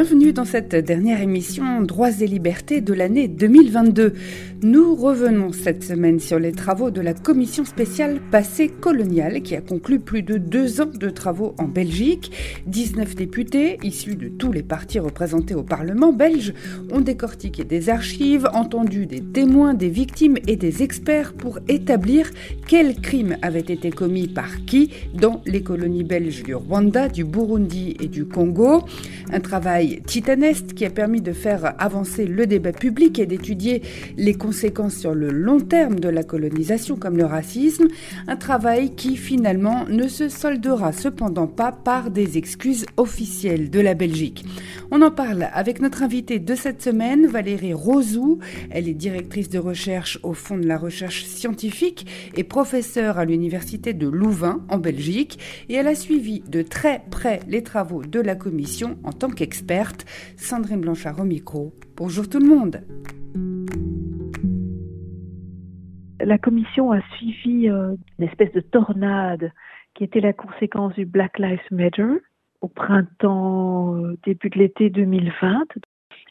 Bienvenue dans cette dernière émission Droits et libertés de l'année 2022. Nous revenons cette semaine sur les travaux de la commission spéciale passé colonial qui a conclu plus de deux ans de travaux en Belgique. 19 députés issus de tous les partis représentés au Parlement belge ont décortiqué des archives, entendu des témoins, des victimes et des experts pour établir quels crimes avaient été commis par qui dans les colonies belges du Rwanda, du Burundi et du Congo. Un travail titanesque qui a permis de faire avancer le débat public et d'étudier les conséquences sur le long terme de la colonisation comme le racisme, un travail qui finalement ne se soldera cependant pas par des excuses officielles de la Belgique. On en parle avec notre invitée de cette semaine, Valérie Rosou. Elle est directrice de recherche au Fonds de la recherche scientifique et professeure à l'Université de Louvain en Belgique et elle a suivi de très près les travaux de la commission en tant qu'experte Sandrine Blanchard au micro. Bonjour tout le monde. La commission a suivi euh, une espèce de tornade qui était la conséquence du Black Lives Matter au printemps, euh, début de l'été 2020.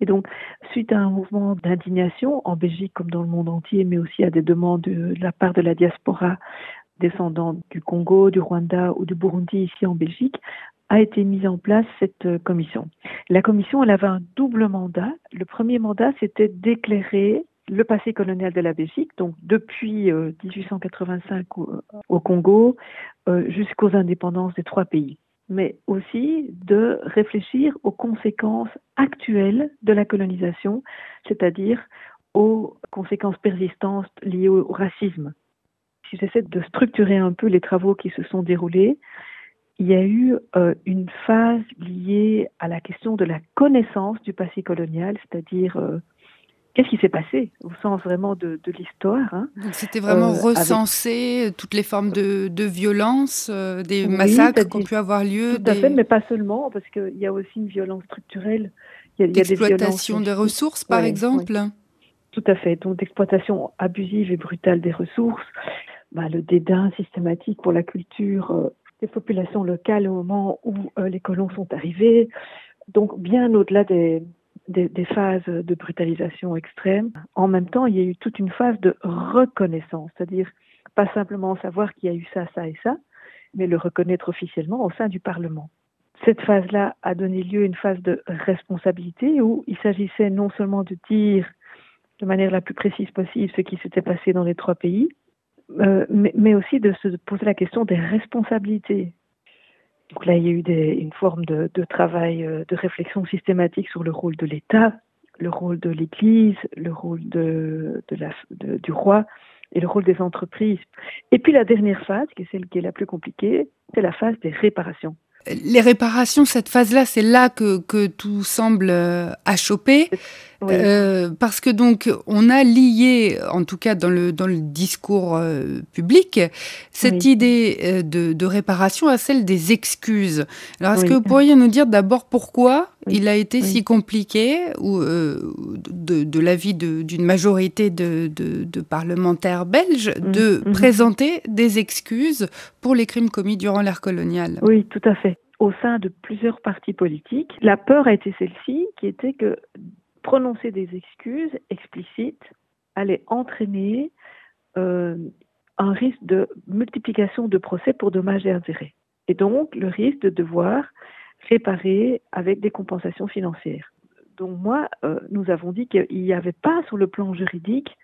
Et donc, suite à un mouvement d'indignation en Belgique comme dans le monde entier, mais aussi à des demandes de la part de la diaspora descendant du Congo, du Rwanda ou du Burundi ici en Belgique, a été mise en place cette euh, commission. La commission, elle avait un double mandat. Le premier mandat, c'était d'éclairer le passé colonial de la Belgique, donc depuis 1885 euh, au, Congo euh, jusqu'aux indépendances des trois pays, mais aussi de réfléchir aux conséquences actuelles de la colonisation, c'est-à-dire aux conséquences persistantes liées au racisme. Si j'essaie de structurer un peu les travaux qui se sont déroulés, il y a eu euh, une phase liée à la question de la connaissance du passé colonial, c'est-à-dire euh, qu'est-ce qui s'est passé au sens vraiment de, de l'histoire. Hein, c'était vraiment euh, recenser toutes les formes de, de violence, des massacres qui ont pu avoir lieu. Tout à fait, mais pas seulement, parce qu'il y a aussi une violence structurelle. Il y a, D'exploitation des ressources, par exemple Tout à fait, donc d'exploitation abusive et brutale des ressources. Bah, le dédain systématique pour la culture des populations locales au moment où euh, les colons sont arrivés. Donc bien au-delà des, des, des, phases de brutalisation extrême, en même temps, il y a eu toute une phase de reconnaissance, c'est-à-dire pas simplement savoir qu'il y a eu ça, ça et ça, mais le reconnaître officiellement au sein du Parlement. Cette phase-là a donné lieu à une phase de responsabilité où il s'agissait non seulement de dire de manière la plus précise possible ce qui s'était passé dans les trois pays, euh, mais, mais, aussi de se poser la question des responsabilités. Donc là, il y a eu des, une forme de, de, travail, euh, de réflexion systématique sur le rôle de l'État, le rôle de l'Église, le rôle de, de la, du roi et le rôle des entreprises. Et puis la dernière phase, qui est celle qui est la plus compliquée, c'est la phase des réparations les réparations, cette phase-là, c'est là que, que, tout semble euh, Euh, parce que donc on a lié, en tout cas dans le, dans le discours euh, public, cette idée euh, de, de, réparation à celle des excuses. Alors est-ce que vous pourriez nous dire d'abord pourquoi il a été si compliqué ou de, de l'avis d'une majorité de, de, parlementaires belges mmh, de mmh. présenter des excuses pour les crimes commis durant l'ère coloniale? Oui, tout à fait. Au sein de plusieurs partis politiques. La peur a été celle-ci, qui était que prononcer des excuses explicites allait entraîner euh, un risque de multiplication de procès pour dommages et intérêts. Et donc le risque de devoir réparer avec des compensations financières. Donc moi, euh, nous avons dit qu'il n'y avait pas sur le plan juridique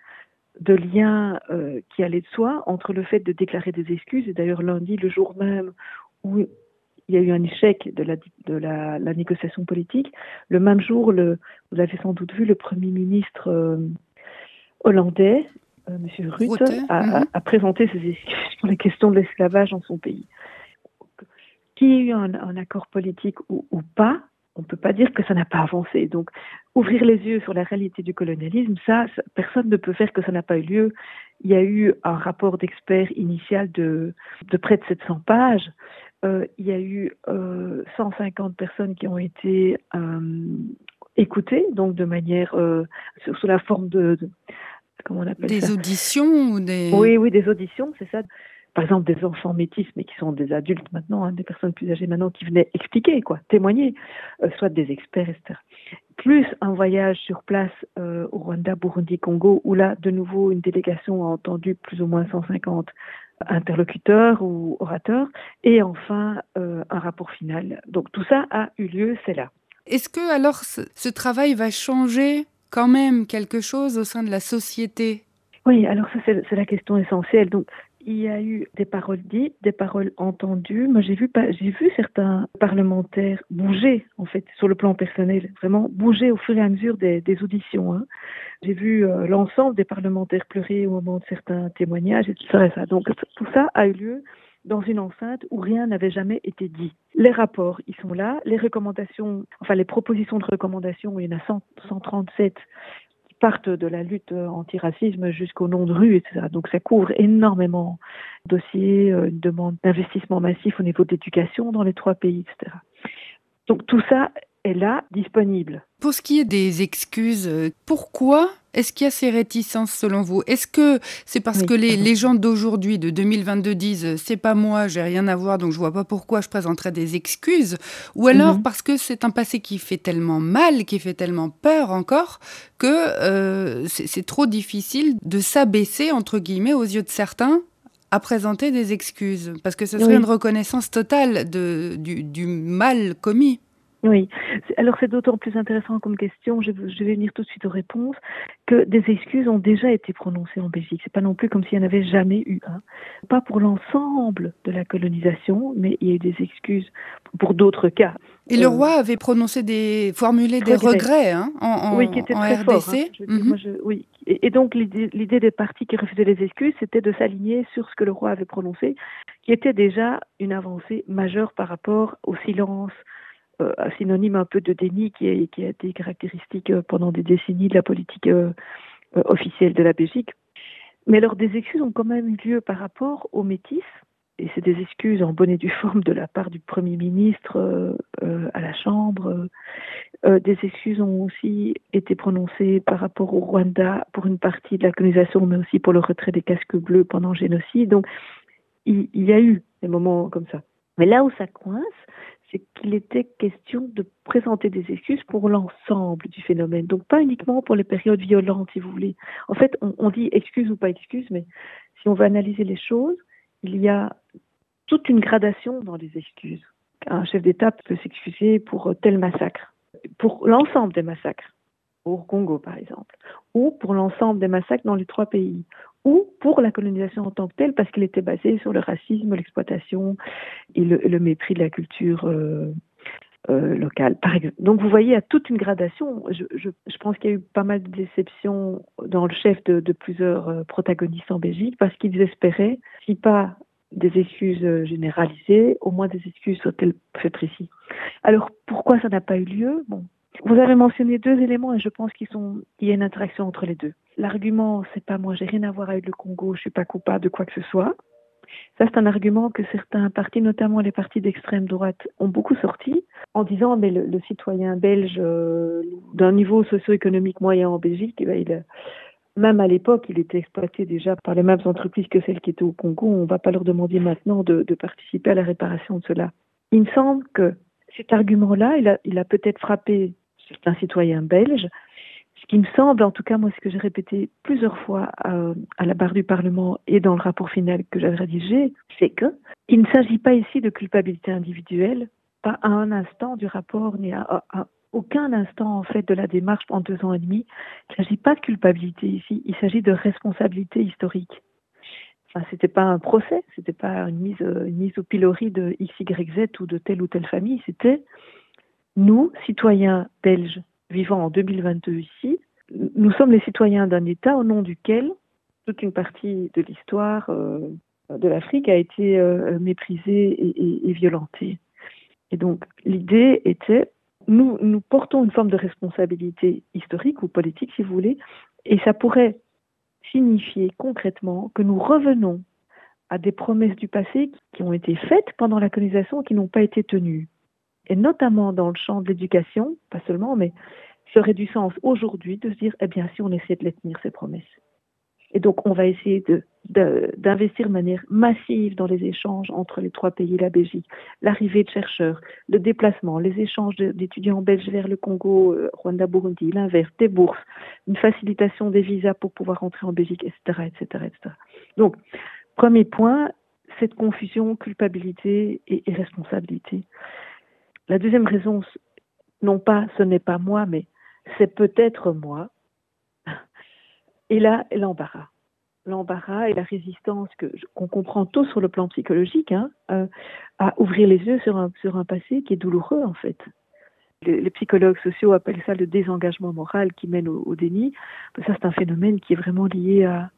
de lien euh, qui allait de soi entre le fait de déclarer des excuses, et d'ailleurs lundi, le jour même où il y a eu un échec de la, de la, la négociation politique. Le même jour, le, vous l'avez sans doute vu, le Premier ministre euh, hollandais, euh, M. Rutte, a, mhm. a, présenté ses excuses sur la question de l'esclavage dans son pays. Qu'il y ait eu un, un accord politique ou, ou pas, on ne peut pas dire que ça n'a pas avancé. Donc, ouvrir les yeux sur la réalité du colonialisme, ça, ça personne ne peut faire que ça n'a pas eu lieu. Il y a eu un rapport d'experts initial de, de près de 700 pages euh, il y a eu euh, 150 personnes qui ont été euh, écoutés, donc de manière euh, sous, la forme de, comment on appelle des auditions ou des oui oui des auditions, c'est ça. Par exemple, des enfants métis, mais qui sont des adultes maintenant, hein, des personnes plus âgées maintenant, qui venaient expliquer, quoi, témoigner, euh, soit des experts, etc. Plus un voyage sur place euh, au Rwanda, Burundi, Congo, où là, de nouveau, une délégation a entendu plus ou moins 150 interlocuteurs ou orateurs, et enfin euh, un rapport final. Donc tout ça a eu lieu, c'est là. Est-ce que alors ce, travail va changer quand même quelque chose au sein de la société? Oui, alors ça c'est la question essentielle. Donc il y a eu des paroles dites, des paroles entendues. Moi, j'ai vu, j'ai vu certains parlementaires bouger, en fait, sur le plan personnel, vraiment bouger au fur et à mesure des, auditions. Hein. J'ai vu euh, l'ensemble des parlementaires pleurer au moment de certains témoignages, et tout ça. ça. Donc, tout ça a eu lieu dans une enceinte où rien n'avait jamais été dit. Les rapports, ils sont là. Les recommandations, enfin les propositions de recommandations, il y en a 137 partent de la lutte antiracisme jusqu'au nom de rue, etc. Donc ça couvre énormément de dossiers, euh, une demande d'investissement massif au niveau de l'éducation dans les trois pays, etc. Donc tout ça est là, disponible. Pour ce qui est des excuses, euh, pourquoi est-ce qu'il y a ces réticences selon vous? Est-ce que c'est parce que les, les gens d'aujourd'hui, de 2022, disent c'est pas moi, j'ai rien à voir, donc je vois pas pourquoi je présenterais des excuses? Ou alors mhm. parce que c'est un passé qui fait tellement mal, qui fait tellement peur encore, que euh, c'est trop difficile de s'abaisser, entre guillemets, aux yeux de certains à présenter des excuses? Parce que ce serait une reconnaissance totale de, du, du mal commis. Oui, alors c'est d'autant plus intéressant comme question, je, vais venir tout de suite aux réponses, que des excuses ont déjà été prononcées en Belgique. C'est pas non plus comme s'il n'y en avait jamais eu un. Pas pour l'ensemble de la colonisation, mais il y a eu des excuses pour d'autres cas. Et le euh, roi avait prononcé des, formulé des regrets hein, en, oui, qui était très RDC. Fort, hein. mhm. oui. Et, et donc l'idée des partis qui refusaient les excuses, c'était de s'aligner sur ce que le roi avait prononcé, qui était déjà une avancée majeure par rapport au silence, un synonyme un peu de déni qui, a été caractéristique euh, pendant des décennies de la politique euh, officielle de la Belgique. Mais alors des excuses ont quand même eu lieu par rapport aux métis, et c'est des excuses en bonne et due forme de la part du Premier ministre à la Chambre. des excuses ont aussi été prononcées par rapport au Rwanda pour une partie de la colonisation, mais aussi pour le retrait des casques bleus pendant le génocide. Donc il y a eu des moments comme ça. Mais là où ça coince, c'est qu'il était question de présenter des excuses pour l'ensemble du phénomène. Donc pas uniquement pour les périodes violentes, si vous voulez. En fait, on, dit excuse ou pas excuse, mais si on veut analyser les choses, il y a toute une gradation dans les excuses. Un chef d'État peut s'excuser pour tel massacre, pour l'ensemble des massacres, au Congo par exemple, ou pour l'ensemble des massacres dans les trois pays, ou pour la colonisation en tant que telle, parce qu'il était basé sur le racisme, l'exploitation et le, mépris de la culture euh, euh, locale, par exemple. Donc vous voyez, il y a toute une gradation. Je, je, je pense qu'il y a eu pas mal de déceptions dans le chef de, de plusieurs euh, protagonistes en Belgique, parce qu'ils espéraient, si pas des excuses généralisées, au moins des excuses sur tel fait précis. Alors pourquoi ça n'a pas eu lieu? Bon, vous avez mentionné deux éléments et je pense qu'il y a une interaction entre les deux. L'argument, c'est pas moi, j'ai rien à voir avec le Congo, je suis pas coupable de quoi que ce soit. Ça, c'est un argument que certains partis, notamment les partis d'extrême droite, ont beaucoup sorti en disant mais le, citoyen belge euh, d'un niveau socio-économique moyen en Belgique, eh ben, même à l'époque, il était exploité déjà par les mêmes entreprises que celles qui étaient au Congo. On ne va pas leur demander maintenant de, de, participer à la réparation de cela. Il me semble que cet argument-là, il a, il a peut-être frappé certains citoyens belges. Ce qui me semble, en tout cas moi ce que j'ai répété plusieurs fois euh, à, la barre du Parlement et dans le rapport final que j'avais rédigé, c'est que il ne s'agit pas ici de culpabilité individuelle, pas à un instant du rapport ni à, aucun instant en fait de la démarche en deux ans et demi. Il ne s'agit pas de culpabilité ici, il s'agit de responsabilité historique. Enfin, c'était pas un procès, c'était pas une mise, une mise au pilori de X, Y, Z ou de telle ou telle famille, c'était nous, citoyens belges vivant en 2022 ici, nous sommes les citoyens d'un État au nom duquel toute une partie de l'histoire euh, de l'Afrique a été euh, méprisée et, violentée. Et donc l'idée était, nous, nous portons une forme de responsabilité historique ou politique, si vous voulez, et ça pourrait signifier concrètement que nous revenons à des promesses du passé qui ont été faites pendant la colonisation et qui n'ont pas été tenues et notamment dans le champ de l'éducation, pas seulement, mais ça aurait du sens aujourd'hui de se dire, eh bien, si on essaie de les tenir, ces promesses. Et donc, on va essayer d'investir de, de, manière massive dans les échanges entre les trois pays la Belgique. L'arrivée de chercheurs, le déplacement, les échanges d'étudiants belges vers le Congo, euh, Rwanda, Burundi, l'inverse, des bourses, une facilitation des visas pour pouvoir rentrer en Belgique, etc., etc., etc. Donc, premier point, cette confusion, culpabilité et responsabilité. La deuxième raison, non pas ce n'est pas moi, mais c'est peut-être moi. Et là, l'embarras. L'embarras et la résistance qu'on comprend tous sur le plan psychologique hein, euh, à ouvrir les yeux sur un passé qui est douloureux en fait. Les, psychologues sociaux appellent ça le désengagement moral qui mène au, déni. Ça, c'est un phénomène qui est vraiment lié à,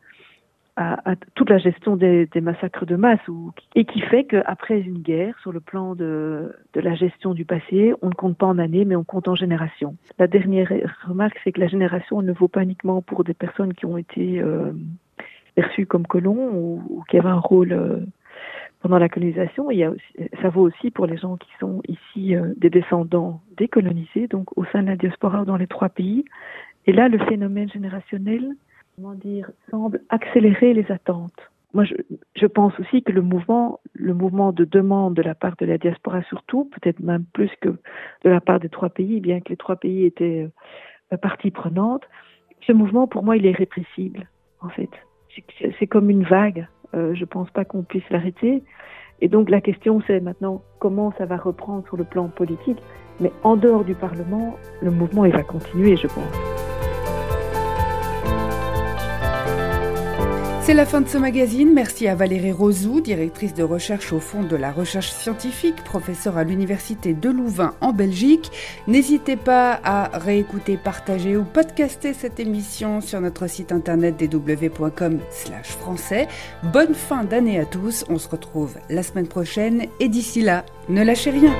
à, toute la gestion des, des, massacres de masse ou, et qui fait qu'après une guerre, sur le plan de, de, la gestion du passé, on ne compte pas en années, mais on compte en générations. La dernière remarque, c'est que la génération ne vaut pas uniquement pour des personnes qui ont été euh, perçues comme colons ou, ou, qui avaient un rôle euh, pendant la colonisation. Il y a aussi, ça vaut aussi pour les gens qui sont ici euh, des descendants décolonisés, donc au sein de la diaspora dans les trois pays. Et là, le phénomène générationnel comment dire, semble accélérer les attentes. Moi, je, pense aussi que le mouvement, le mouvement de demande de la part de la diaspora surtout, peut-être même plus que de la part des trois pays, bien que les trois pays étaient euh, partie prenante, ce mouvement, pour moi, il est répressible, en fait. C'est comme une vague. Euh, je ne pense pas qu'on puisse l'arrêter. Et donc, la question, c'est maintenant comment ça va reprendre sur le plan politique. Mais en dehors du Parlement, le mouvement, il va continuer, je pense. C'est la fin de ce magazine. Merci à Valérie Rosou, directrice de recherche au Fonds de la recherche scientifique, professeure à l'Université de Louvain en Belgique. N'hésitez pas à réécouter, partager ou podcaster cette émission sur notre site internet dw.com français. Bonne fin d'année à tous. On se retrouve la semaine prochaine et d'ici là, ne lâchez rien.